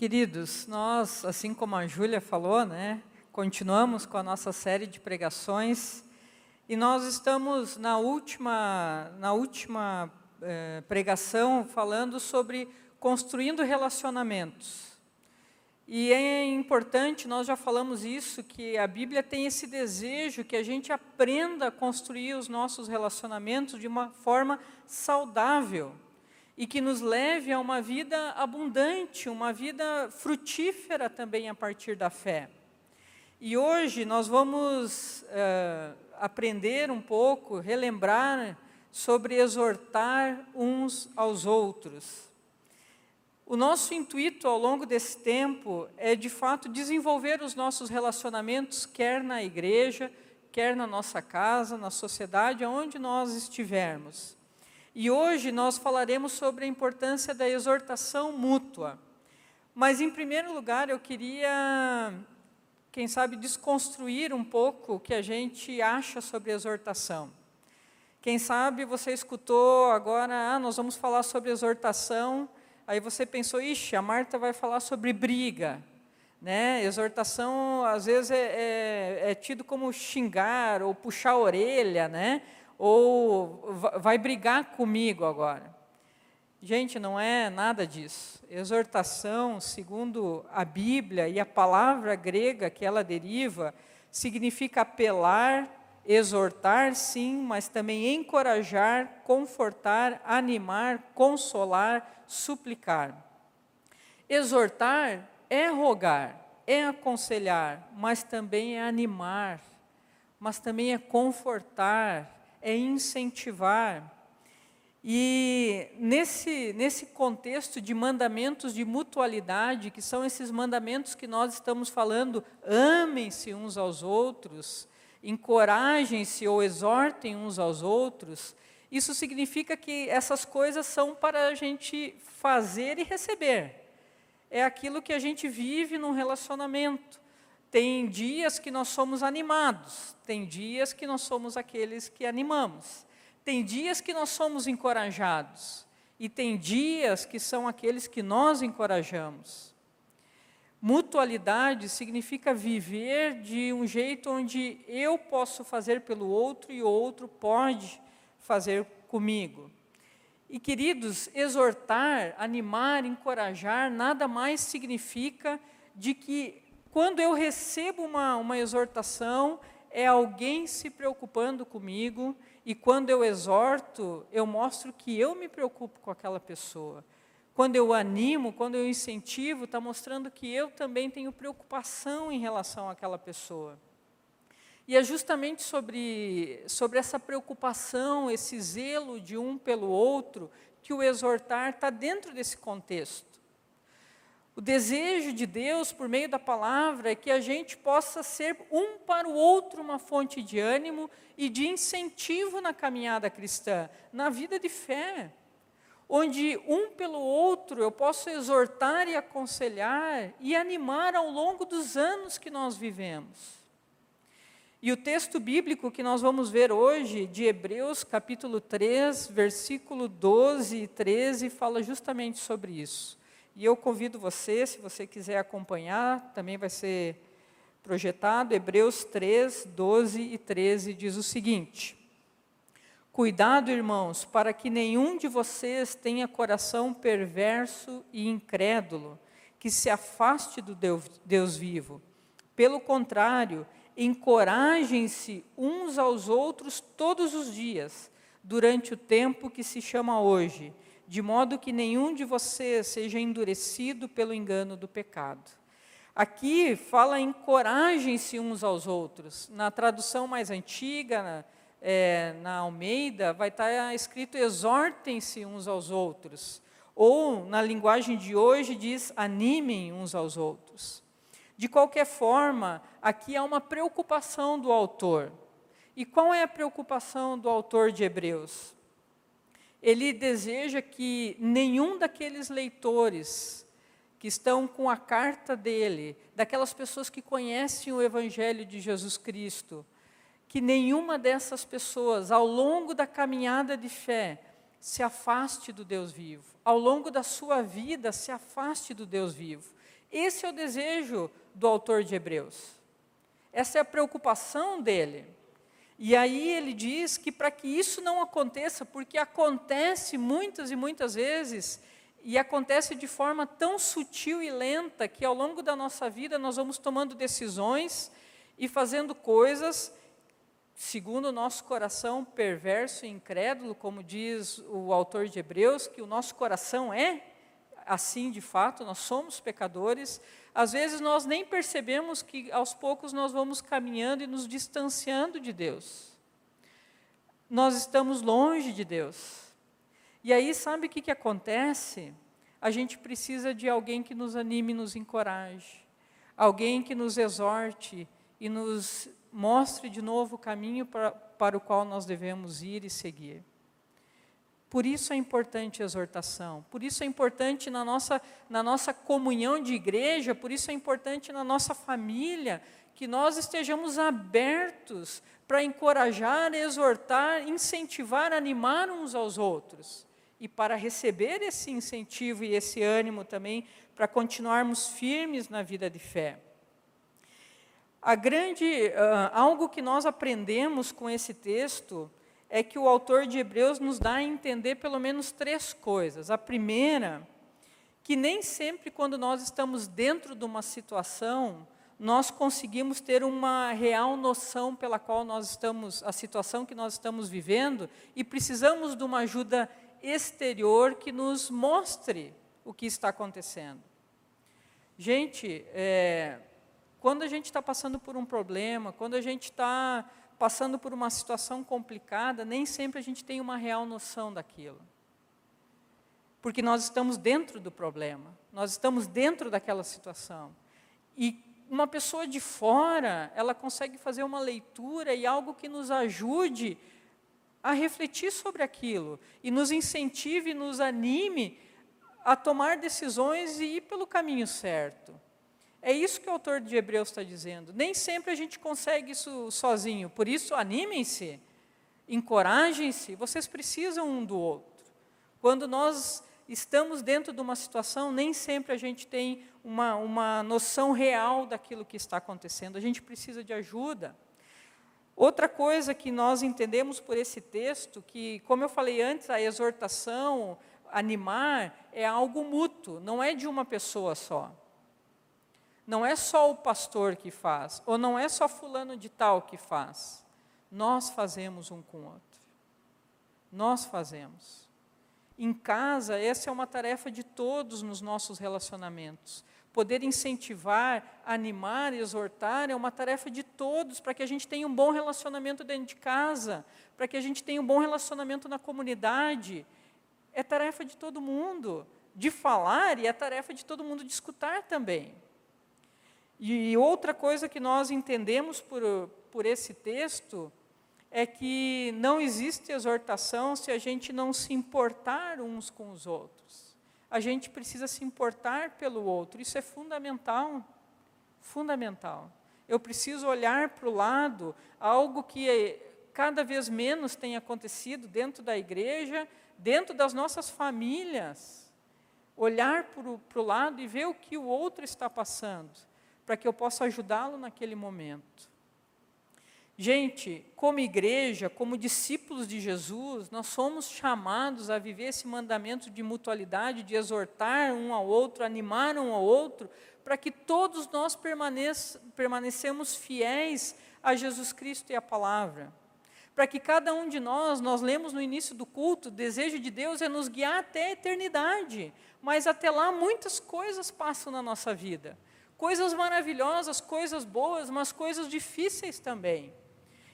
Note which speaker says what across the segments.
Speaker 1: Queridos, nós, assim como a Júlia falou, né, continuamos com a nossa série de pregações e nós estamos na última, na última eh, pregação falando sobre construindo relacionamentos. E é importante, nós já falamos isso, que a Bíblia tem esse desejo que a gente aprenda a construir os nossos relacionamentos de uma forma saudável e que nos leve a uma vida abundante, uma vida frutífera também a partir da fé. E hoje nós vamos uh, aprender um pouco, relembrar sobre exortar uns aos outros. O nosso intuito ao longo desse tempo é, de fato, desenvolver os nossos relacionamentos, quer na igreja, quer na nossa casa, na sociedade, aonde nós estivermos. E hoje nós falaremos sobre a importância da exortação mútua. Mas, em primeiro lugar, eu queria, quem sabe, desconstruir um pouco o que a gente acha sobre exortação. Quem sabe você escutou agora, ah, nós vamos falar sobre exortação, aí você pensou, ixi, a Marta vai falar sobre briga. Né? Exortação, às vezes, é, é, é tido como xingar ou puxar a orelha, né? Ou vai brigar comigo agora. Gente, não é nada disso. Exortação, segundo a Bíblia e a palavra grega que ela deriva, significa apelar, exortar, sim, mas também encorajar, confortar, animar, consolar, suplicar. Exortar é rogar, é aconselhar, mas também é animar, mas também é confortar, é incentivar. E nesse, nesse contexto de mandamentos de mutualidade, que são esses mandamentos que nós estamos falando, amem-se uns aos outros, encorajem-se ou exortem uns aos outros, isso significa que essas coisas são para a gente fazer e receber. É aquilo que a gente vive num relacionamento. Tem dias que nós somos animados, tem dias que nós somos aqueles que animamos, tem dias que nós somos encorajados, e tem dias que são aqueles que nós encorajamos. Mutualidade significa viver de um jeito onde eu posso fazer pelo outro e o outro pode fazer comigo. E queridos, exortar, animar, encorajar, nada mais significa de que quando eu recebo uma, uma exortação, é alguém se preocupando comigo, e quando eu exorto, eu mostro que eu me preocupo com aquela pessoa. Quando eu animo, quando eu incentivo, está mostrando que eu também tenho preocupação em relação àquela pessoa. E é justamente sobre, sobre essa preocupação, esse zelo de um pelo outro, que o exortar está dentro desse contexto. O desejo de Deus, por meio da palavra, é que a gente possa ser um para o outro uma fonte de ânimo e de incentivo na caminhada cristã, na vida de fé. Onde um pelo outro eu posso exortar e aconselhar e animar ao longo dos anos que nós vivemos. E o texto bíblico que nós vamos ver hoje, de Hebreus, capítulo 3, versículo 12 e 13, fala justamente sobre isso. E eu convido você, se você quiser acompanhar, também vai ser projetado, Hebreus 3, 12 e 13 diz o seguinte: Cuidado, irmãos, para que nenhum de vocês tenha coração perverso e incrédulo, que se afaste do Deus vivo. Pelo contrário, encorajem-se uns aos outros todos os dias, durante o tempo que se chama hoje de modo que nenhum de vocês seja endurecido pelo engano do pecado. Aqui fala encorajem-se uns aos outros. Na tradução mais antiga, na, é, na Almeida, vai estar escrito exortem-se uns aos outros. Ou, na linguagem de hoje, diz animem uns aos outros. De qualquer forma, aqui há uma preocupação do autor. E qual é a preocupação do autor de Hebreus? Ele deseja que nenhum daqueles leitores que estão com a carta dele, daquelas pessoas que conhecem o Evangelho de Jesus Cristo, que nenhuma dessas pessoas, ao longo da caminhada de fé, se afaste do Deus vivo, ao longo da sua vida, se afaste do Deus vivo. Esse é o desejo do autor de Hebreus. Essa é a preocupação dele. E aí ele diz que para que isso não aconteça, porque acontece muitas e muitas vezes, e acontece de forma tão sutil e lenta que ao longo da nossa vida nós vamos tomando decisões e fazendo coisas segundo o nosso coração perverso e incrédulo, como diz o autor de Hebreus, que o nosso coração é assim de fato, nós somos pecadores. Às vezes nós nem percebemos que aos poucos nós vamos caminhando e nos distanciando de Deus. Nós estamos longe de Deus. E aí, sabe o que, que acontece? A gente precisa de alguém que nos anime, nos encoraje, alguém que nos exorte e nos mostre de novo o caminho para, para o qual nós devemos ir e seguir. Por isso é importante a exortação, por isso é importante na nossa, na nossa comunhão de igreja, por isso é importante na nossa família, que nós estejamos abertos para encorajar, exortar, incentivar, animar uns aos outros. E para receber esse incentivo e esse ânimo também, para continuarmos firmes na vida de fé. A grande, uh, algo que nós aprendemos com esse texto é que o autor de Hebreus nos dá a entender pelo menos três coisas. A primeira, que nem sempre quando nós estamos dentro de uma situação, nós conseguimos ter uma real noção pela qual nós estamos, a situação que nós estamos vivendo, e precisamos de uma ajuda exterior que nos mostre o que está acontecendo. Gente, é, quando a gente está passando por um problema, quando a gente está passando por uma situação complicada, nem sempre a gente tem uma real noção daquilo. Porque nós estamos dentro do problema, nós estamos dentro daquela situação. E uma pessoa de fora, ela consegue fazer uma leitura e algo que nos ajude a refletir sobre aquilo e nos incentive, nos anime a tomar decisões e ir pelo caminho certo. É isso que o autor de Hebreus está dizendo. Nem sempre a gente consegue isso sozinho. Por isso, animem-se, encorajem-se. Vocês precisam um do outro. Quando nós estamos dentro de uma situação, nem sempre a gente tem uma, uma noção real daquilo que está acontecendo. A gente precisa de ajuda. Outra coisa que nós entendemos por esse texto, que, como eu falei antes, a exortação, animar, é algo mútuo, não é de uma pessoa só não é só o pastor que faz, ou não é só fulano de tal que faz. Nós fazemos um com o outro. Nós fazemos. Em casa, essa é uma tarefa de todos nos nossos relacionamentos. Poder incentivar, animar, exortar é uma tarefa de todos para que a gente tenha um bom relacionamento dentro de casa, para que a gente tenha um bom relacionamento na comunidade. É tarefa de todo mundo de falar e é tarefa de todo mundo de escutar também. E outra coisa que nós entendemos por, por esse texto é que não existe exortação se a gente não se importar uns com os outros. A gente precisa se importar pelo outro, isso é fundamental. Fundamental. Eu preciso olhar para o lado, algo que cada vez menos tem acontecido dentro da igreja, dentro das nossas famílias. Olhar para o lado e ver o que o outro está passando para que eu possa ajudá-lo naquele momento. Gente, como igreja, como discípulos de Jesus, nós somos chamados a viver esse mandamento de mutualidade, de exortar um ao outro, animar um ao outro, para que todos nós permanecemos fiéis a Jesus Cristo e a palavra. Para que cada um de nós, nós lemos no início do culto, o desejo de Deus é nos guiar até a eternidade, mas até lá muitas coisas passam na nossa vida coisas maravilhosas, coisas boas, mas coisas difíceis também.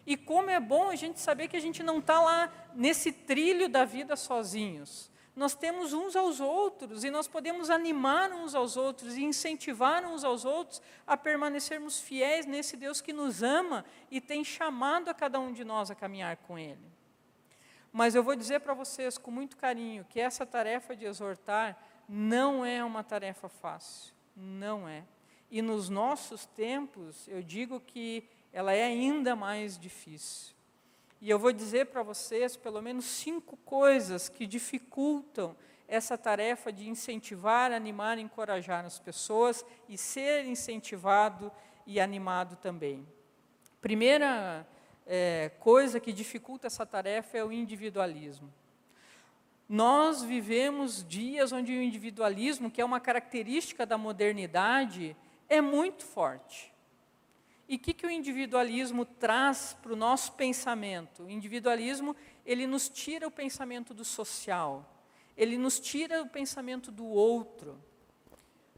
Speaker 1: E como é bom a gente saber que a gente não está lá nesse trilho da vida sozinhos. Nós temos uns aos outros e nós podemos animar uns aos outros e incentivar uns aos outros a permanecermos fiéis nesse Deus que nos ama e tem chamado a cada um de nós a caminhar com Ele. Mas eu vou dizer para vocês com muito carinho que essa tarefa de exortar não é uma tarefa fácil. Não é. E nos nossos tempos, eu digo que ela é ainda mais difícil. E eu vou dizer para vocês pelo menos cinco coisas que dificultam essa tarefa de incentivar, animar, encorajar as pessoas e ser incentivado e animado também. Primeira é, coisa que dificulta essa tarefa é o individualismo. Nós vivemos dias onde o individualismo, que é uma característica da modernidade, é muito forte. E o que, que o individualismo traz para o nosso pensamento? O individualismo, ele nos tira o pensamento do social, ele nos tira o pensamento do outro.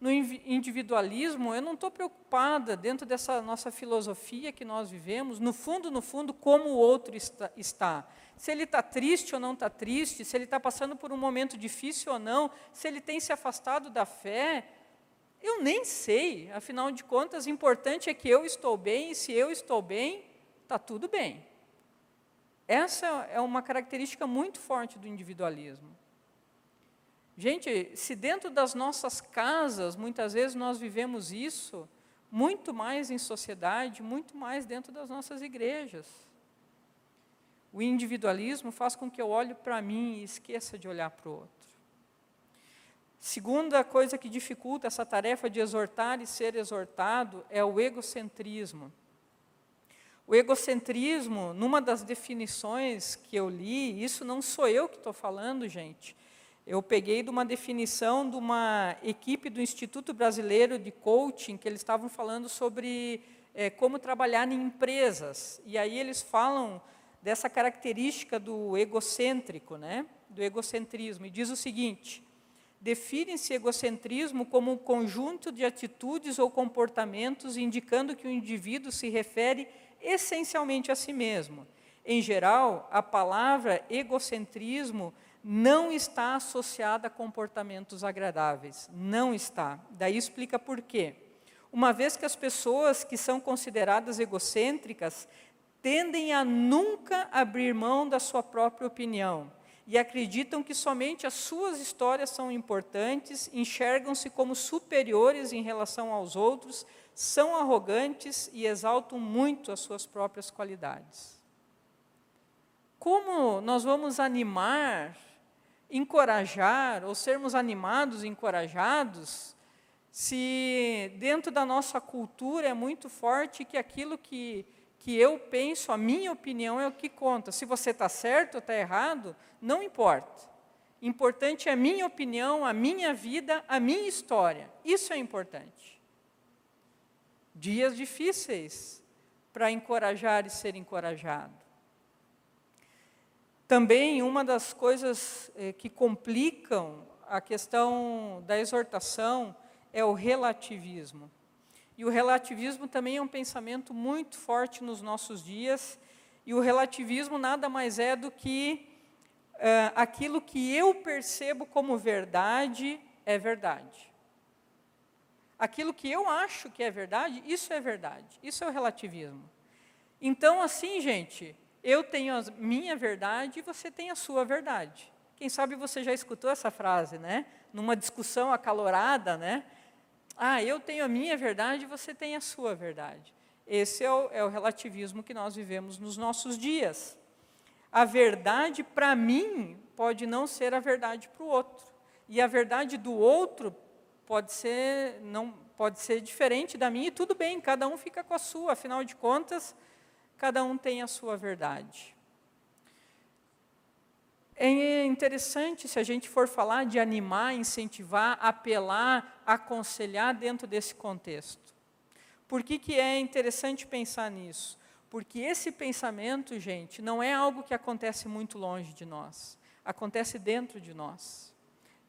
Speaker 1: No individualismo, eu não estou preocupada, dentro dessa nossa filosofia que nós vivemos, no fundo, no fundo, como o outro está. está. Se ele está triste ou não está triste, se ele está passando por um momento difícil ou não, se ele tem se afastado da fé, eu nem sei. Afinal de contas, o importante é que eu estou bem, e se eu estou bem, está tudo bem. Essa é uma característica muito forte do individualismo. Gente, se dentro das nossas casas, muitas vezes nós vivemos isso, muito mais em sociedade, muito mais dentro das nossas igrejas. O individualismo faz com que eu olhe para mim e esqueça de olhar para o outro. Segunda coisa que dificulta essa tarefa de exortar e ser exortado é o egocentrismo. O egocentrismo, numa das definições que eu li, isso não sou eu que estou falando, gente, eu peguei de uma definição de uma equipe do Instituto Brasileiro de Coaching, que eles estavam falando sobre é, como trabalhar em empresas. E aí eles falam dessa característica do egocêntrico, né? do egocentrismo. E diz o seguinte: define-se egocentrismo como um conjunto de atitudes ou comportamentos indicando que o indivíduo se refere essencialmente a si mesmo. Em geral, a palavra egocentrismo não está associada a comportamentos agradáveis. Não está. Daí explica por quê. Uma vez que as pessoas que são consideradas egocêntricas tendem a nunca abrir mão da sua própria opinião e acreditam que somente as suas histórias são importantes, enxergam-se como superiores em relação aos outros, são arrogantes e exaltam muito as suas próprias qualidades. Como nós vamos animar encorajar ou sermos animados, encorajados, se dentro da nossa cultura é muito forte que aquilo que, que eu penso, a minha opinião é o que conta. Se você está certo ou está errado, não importa. Importante é a minha opinião, a minha vida, a minha história. Isso é importante. Dias difíceis para encorajar e ser encorajado. Também uma das coisas eh, que complicam a questão da exortação é o relativismo. E o relativismo também é um pensamento muito forte nos nossos dias, e o relativismo nada mais é do que eh, aquilo que eu percebo como verdade é verdade. Aquilo que eu acho que é verdade, isso é verdade. Isso é o relativismo. Então, assim, gente, eu tenho a minha verdade e você tem a sua verdade. Quem sabe você já escutou essa frase, né? Numa discussão acalorada, né? Ah, eu tenho a minha verdade e você tem a sua verdade. Esse é o, é o relativismo que nós vivemos nos nossos dias. A verdade, para mim, pode não ser a verdade para o outro. E a verdade do outro pode ser, não, pode ser diferente da minha, e tudo bem, cada um fica com a sua, afinal de contas, cada um tem a sua verdade. É interessante se a gente for falar de animar, incentivar, apelar, aconselhar dentro desse contexto. Por que, que é interessante pensar nisso? Porque esse pensamento, gente, não é algo que acontece muito longe de nós, acontece dentro de nós.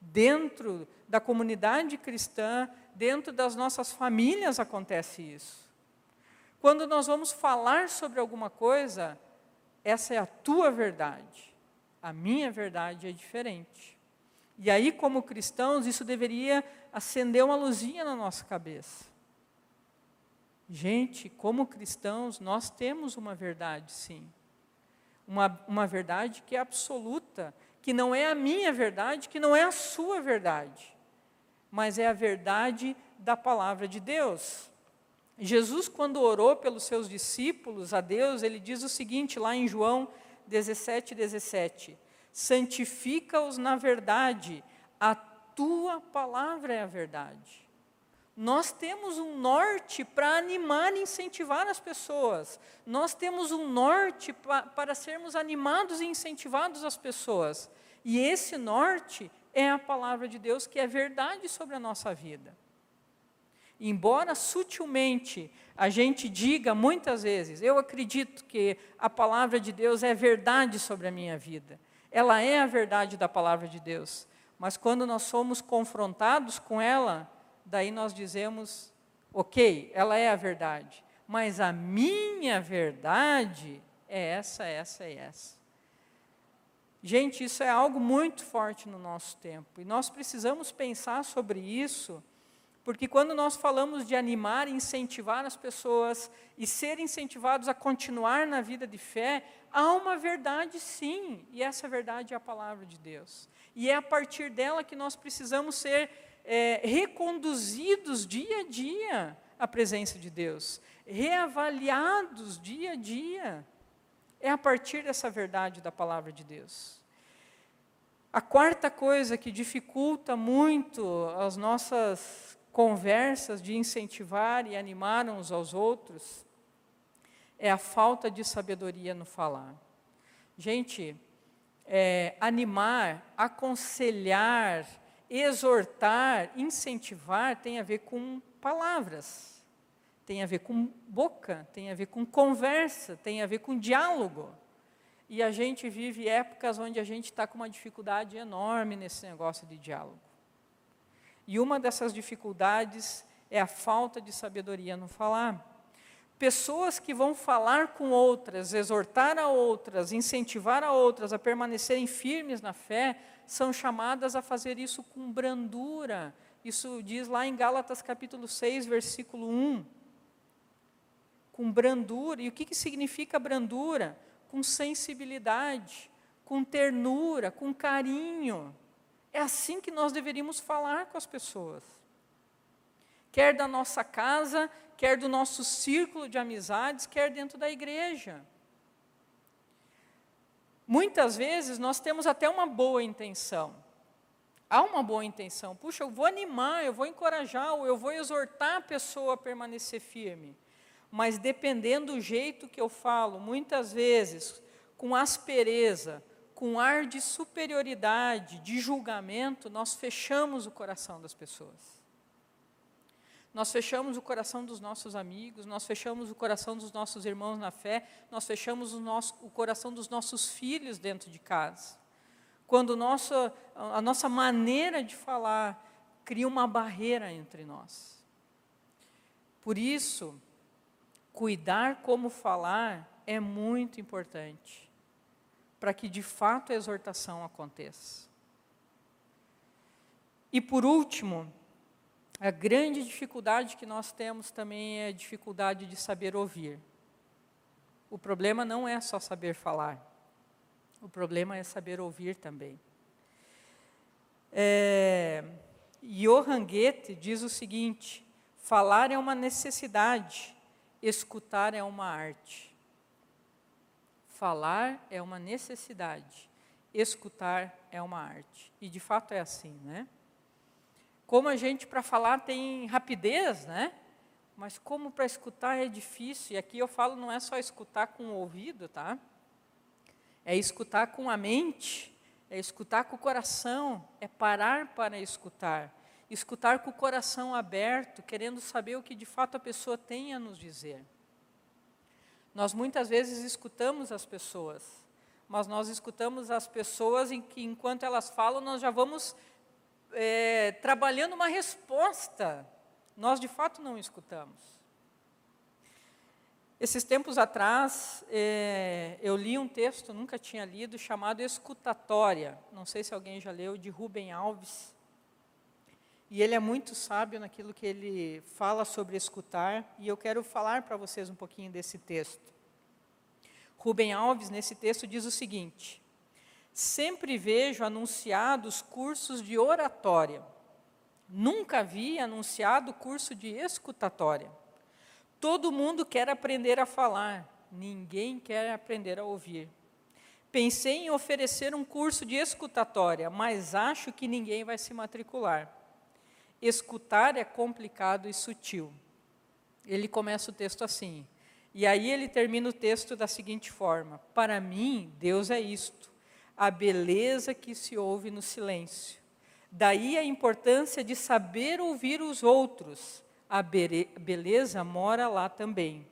Speaker 1: Dentro da comunidade cristã, dentro das nossas famílias acontece isso. Quando nós vamos falar sobre alguma coisa, essa é a tua verdade. A minha verdade é diferente. E aí, como cristãos, isso deveria acender uma luzinha na nossa cabeça. Gente, como cristãos, nós temos uma verdade, sim. Uma, uma verdade que é absoluta, que não é a minha verdade, que não é a sua verdade, mas é a verdade da palavra de Deus. Jesus, quando orou pelos seus discípulos a Deus, ele diz o seguinte lá em João 17, 17: Santifica-os na verdade, a tua palavra é a verdade. Nós temos um norte para animar e incentivar as pessoas. Nós temos um norte pa, para sermos animados e incentivados as pessoas. E esse norte é a palavra de Deus, que é verdade sobre a nossa vida. Embora sutilmente a gente diga muitas vezes, eu acredito que a palavra de Deus é verdade sobre a minha vida. Ela é a verdade da palavra de Deus. Mas quando nós somos confrontados com ela, daí nós dizemos, ok, ela é a verdade, mas a minha verdade é essa, essa e essa. Gente, isso é algo muito forte no nosso tempo, e nós precisamos pensar sobre isso, porque quando nós falamos de animar incentivar as pessoas e ser incentivados a continuar na vida de fé, há uma verdade sim, e essa verdade é a palavra de Deus. E é a partir dela que nós precisamos ser é, reconduzidos dia a dia à presença de Deus, reavaliados dia a dia. É a partir dessa verdade da palavra de Deus. A quarta coisa que dificulta muito as nossas conversas de incentivar e animar uns aos outros é a falta de sabedoria no falar. Gente, é, animar, aconselhar, exortar, incentivar tem a ver com palavras, tem a ver com boca, tem a ver com conversa, tem a ver com diálogo. E a gente vive épocas onde a gente está com uma dificuldade enorme nesse negócio de diálogo. E uma dessas dificuldades é a falta de sabedoria no falar. Pessoas que vão falar com outras, exortar a outras, incentivar a outras a permanecerem firmes na fé, são chamadas a fazer isso com brandura. Isso diz lá em Gálatas capítulo 6, versículo 1. Com brandura. E o que, que significa brandura? Com sensibilidade, com ternura, com carinho. É assim que nós deveríamos falar com as pessoas. Quer da nossa casa, quer do nosso círculo de amizades, quer dentro da igreja. Muitas vezes nós temos até uma boa intenção. Há uma boa intenção. Puxa, eu vou animar, eu vou encorajar, eu vou exortar a pessoa a permanecer firme. Mas dependendo do jeito que eu falo, muitas vezes com aspereza, com ar de superioridade, de julgamento, nós fechamos o coração das pessoas. Nós fechamos o coração dos nossos amigos, nós fechamos o coração dos nossos irmãos na fé, nós fechamos o, nosso, o coração dos nossos filhos dentro de casa. Quando nossa, a nossa maneira de falar cria uma barreira entre nós. Por isso, cuidar como falar é muito importante, para que de fato a exortação aconteça. E por último, a grande dificuldade que nós temos também é a dificuldade de saber ouvir. O problema não é só saber falar, o problema é saber ouvir também. É, Johann Goethe diz o seguinte: falar é uma necessidade, escutar é uma arte. Falar é uma necessidade, escutar é uma arte. E de fato é assim, né? Como a gente para falar tem rapidez, né? Mas como para escutar é difícil. E aqui eu falo não é só escutar com o ouvido, tá? É escutar com a mente, é escutar com o coração, é parar para escutar. Escutar com o coração aberto, querendo saber o que de fato a pessoa tem a nos dizer. Nós muitas vezes escutamos as pessoas, mas nós escutamos as pessoas em que, enquanto elas falam, nós já vamos é, trabalhando uma resposta, nós de fato não escutamos. Esses tempos atrás, é, eu li um texto, nunca tinha lido, chamado Escutatória. Não sei se alguém já leu, de Rubem Alves. E ele é muito sábio naquilo que ele fala sobre escutar, e eu quero falar para vocês um pouquinho desse texto. Rubem Alves, nesse texto, diz o seguinte: Sempre vejo anunciados cursos de oratória. Nunca vi anunciado curso de escutatória. Todo mundo quer aprender a falar, ninguém quer aprender a ouvir. Pensei em oferecer um curso de escutatória, mas acho que ninguém vai se matricular. Escutar é complicado e sutil. Ele começa o texto assim. E aí ele termina o texto da seguinte forma: Para mim, Deus é isto, a beleza que se ouve no silêncio. Daí a importância de saber ouvir os outros. A beleza mora lá também.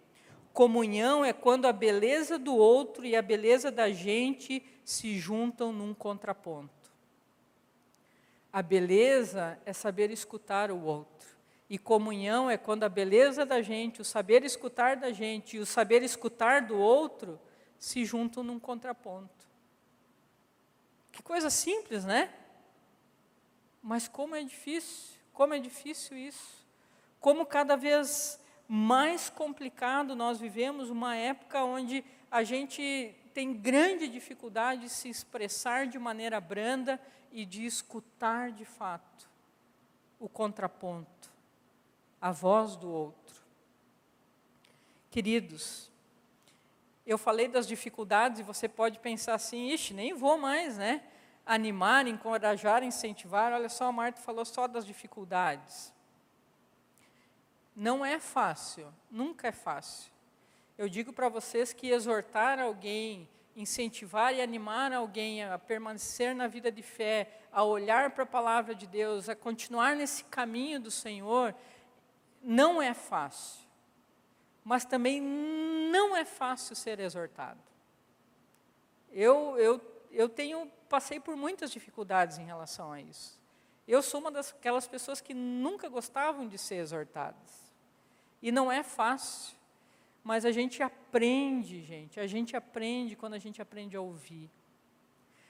Speaker 1: Comunhão é quando a beleza do outro e a beleza da gente se juntam num contraponto. A beleza é saber escutar o outro. E comunhão é quando a beleza da gente, o saber escutar da gente e o saber escutar do outro se juntam num contraponto. Que coisa simples, né? Mas como é difícil, como é difícil isso. Como cada vez mais complicado nós vivemos uma época onde a gente tem grande dificuldade de se expressar de maneira branda e de escutar de fato o contraponto, a voz do outro. Queridos, eu falei das dificuldades e você pode pensar assim, ixi, nem vou mais, né? Animar, encorajar, incentivar. Olha só, a Marta falou só das dificuldades. Não é fácil, nunca é fácil. Eu digo para vocês que exortar alguém, incentivar e animar alguém a permanecer na vida de fé, a olhar para a palavra de Deus, a continuar nesse caminho do Senhor, não é fácil. Mas também não é fácil ser exortado. Eu, eu, eu tenho, passei por muitas dificuldades em relação a isso. Eu sou uma daquelas pessoas que nunca gostavam de ser exortadas. E não é fácil, mas a gente aprende, gente, a gente aprende quando a gente aprende a ouvir.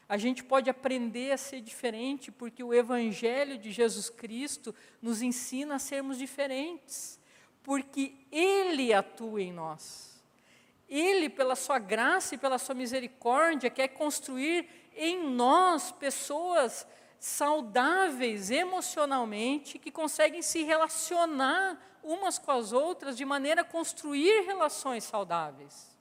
Speaker 1: A gente pode aprender a ser diferente, porque o Evangelho de Jesus Cristo nos ensina a sermos diferentes, porque Ele atua em nós. Ele, pela Sua graça e pela Sua misericórdia, quer construir em nós pessoas saudáveis emocionalmente, que conseguem se relacionar umas com as outras de maneira a construir relações saudáveis.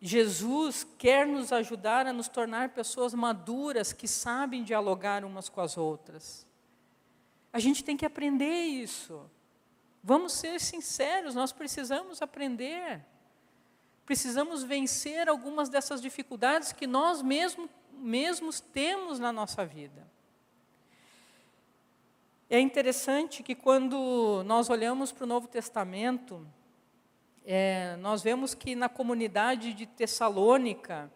Speaker 1: Jesus quer nos ajudar a nos tornar pessoas maduras que sabem dialogar umas com as outras. A gente tem que aprender isso. Vamos ser sinceros, nós precisamos aprender. Precisamos vencer algumas dessas dificuldades que nós mesmo, mesmos temos na nossa vida. É interessante que quando nós olhamos para o Novo Testamento, é, nós vemos que na comunidade de Tessalônica,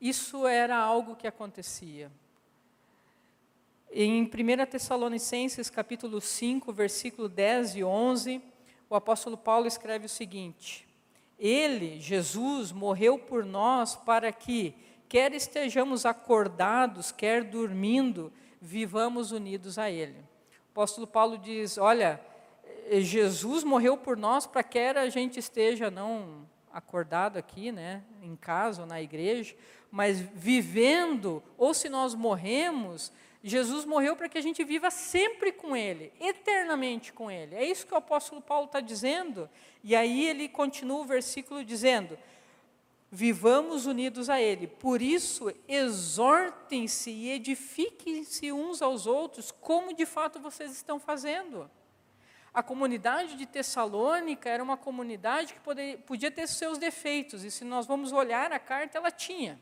Speaker 1: isso era algo que acontecia. Em 1 Tessalonicenses capítulo 5, versículo 10 e 11, o apóstolo Paulo escreve o seguinte: Ele, Jesus, morreu por nós para que, quer estejamos acordados, quer dormindo, vivamos unidos a Ele. O apóstolo Paulo diz: Olha, eh, Jesus morreu por nós para que a gente esteja não acordado aqui, né, em casa ou na igreja, mas vivendo, ou se nós morremos, Jesus morreu para que a gente viva sempre com Ele, eternamente com Ele. É isso que o apóstolo Paulo está dizendo. E aí ele continua o versículo dizendo: vivamos unidos a Ele. Por isso, exortem-se e edifiquem-se uns aos outros, como de fato vocês estão fazendo. A comunidade de Tessalônica era uma comunidade que poderia, podia ter seus defeitos, e se nós vamos olhar a carta, ela tinha.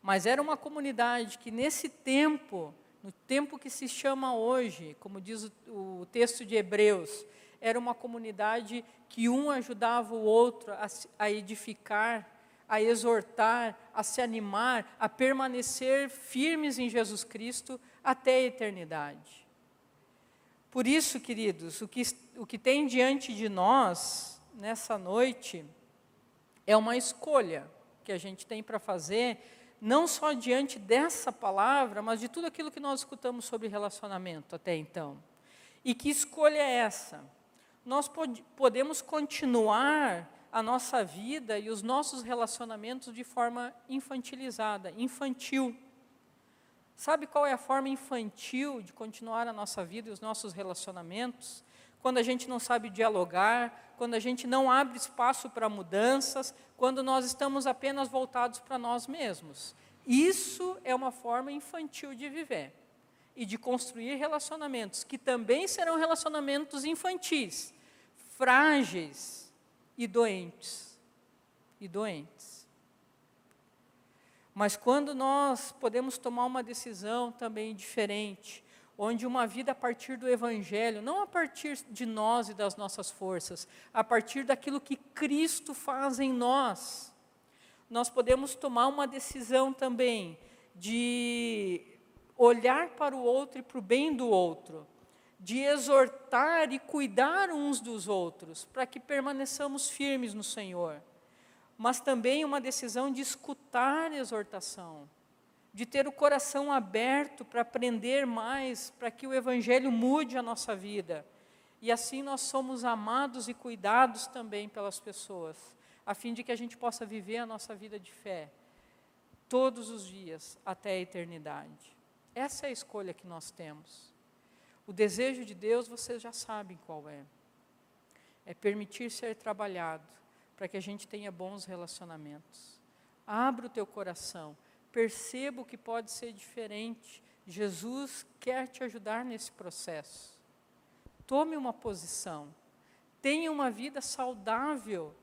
Speaker 1: Mas era uma comunidade que, nesse tempo, no tempo que se chama hoje, como diz o, o texto de Hebreus, era uma comunidade que um ajudava o outro a, a edificar, a exortar, a se animar, a permanecer firmes em Jesus Cristo até a eternidade. Por isso, queridos, o que, o que tem diante de nós nessa noite é uma escolha que a gente tem para fazer, não só diante dessa palavra, mas de tudo aquilo que nós escutamos sobre relacionamento até então. E que escolha é essa? Nós pod podemos continuar a nossa vida e os nossos relacionamentos de forma infantilizada, infantil. Sabe qual é a forma infantil de continuar a nossa vida e os nossos relacionamentos? quando a gente não sabe dialogar, quando a gente não abre espaço para mudanças, quando nós estamos apenas voltados para nós mesmos. Isso é uma forma infantil de viver e de construir relacionamentos, que também serão relacionamentos infantis, frágeis e doentes. E doentes. Mas quando nós podemos tomar uma decisão também diferente, onde uma vida a partir do Evangelho, não a partir de nós e das nossas forças, a partir daquilo que Cristo faz em nós, nós podemos tomar uma decisão também de olhar para o outro e para o bem do outro, de exortar e cuidar uns dos outros, para que permaneçamos firmes no Senhor. Mas também uma decisão de escutar a exortação, de ter o coração aberto para aprender mais, para que o Evangelho mude a nossa vida. E assim nós somos amados e cuidados também pelas pessoas, a fim de que a gente possa viver a nossa vida de fé todos os dias até a eternidade. Essa é a escolha que nós temos. O desejo de Deus, vocês já sabem qual é. É permitir ser trabalhado para que a gente tenha bons relacionamentos. Abra o teu coração, perceba o que pode ser diferente. Jesus quer te ajudar nesse processo. Tome uma posição. Tenha uma vida saudável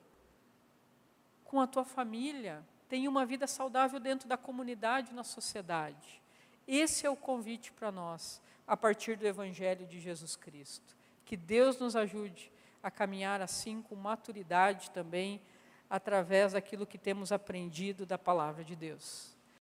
Speaker 1: com a tua família. Tenha uma vida saudável dentro da comunidade, na sociedade. Esse é o convite para nós, a partir do Evangelho de Jesus Cristo. Que Deus nos ajude a caminhar assim com maturidade também, através daquilo que temos aprendido da palavra de Deus.